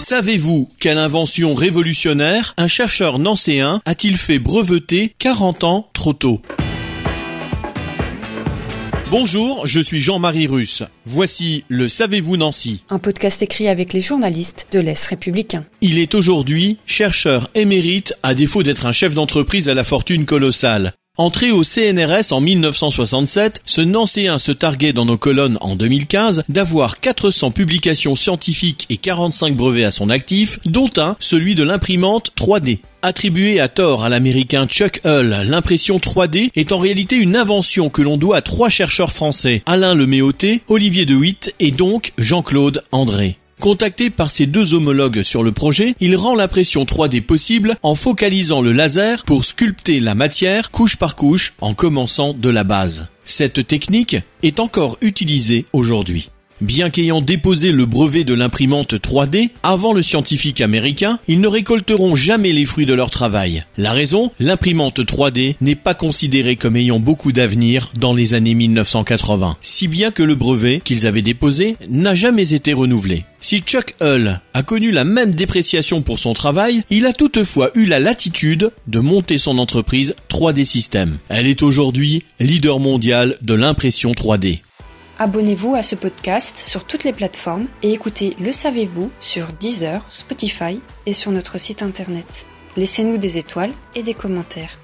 Savez-vous quelle invention révolutionnaire un chercheur nancéen a-t-il fait breveter 40 ans trop tôt? Bonjour, je suis Jean-Marie Russe. Voici le Savez-vous Nancy Un podcast écrit avec les journalistes de l'Est républicain. Il est aujourd'hui chercheur émérite à défaut d'être un chef d'entreprise à la fortune colossale. Entré au CNRS en 1967, ce Nancéen se targuait dans nos colonnes en 2015 d'avoir 400 publications scientifiques et 45 brevets à son actif, dont un, celui de l'imprimante 3D. Attribué à tort à l'américain Chuck Hull, l'impression 3D est en réalité une invention que l'on doit à trois chercheurs français, Alain Leméoté, Olivier De Witt et donc Jean-Claude André. Contacté par ses deux homologues sur le projet, il rend l'impression 3D possible en focalisant le laser pour sculpter la matière couche par couche en commençant de la base. Cette technique est encore utilisée aujourd'hui. Bien qu'ayant déposé le brevet de l'imprimante 3D avant le scientifique américain, ils ne récolteront jamais les fruits de leur travail. La raison L'imprimante 3D n'est pas considérée comme ayant beaucoup d'avenir dans les années 1980, si bien que le brevet qu'ils avaient déposé n'a jamais été renouvelé. Si Chuck Hull a connu la même dépréciation pour son travail, il a toutefois eu la latitude de monter son entreprise 3D Systems. Elle est aujourd'hui leader mondial de l'impression 3D. Abonnez-vous à ce podcast sur toutes les plateformes et écoutez Le Savez-vous sur Deezer, Spotify et sur notre site internet. Laissez-nous des étoiles et des commentaires.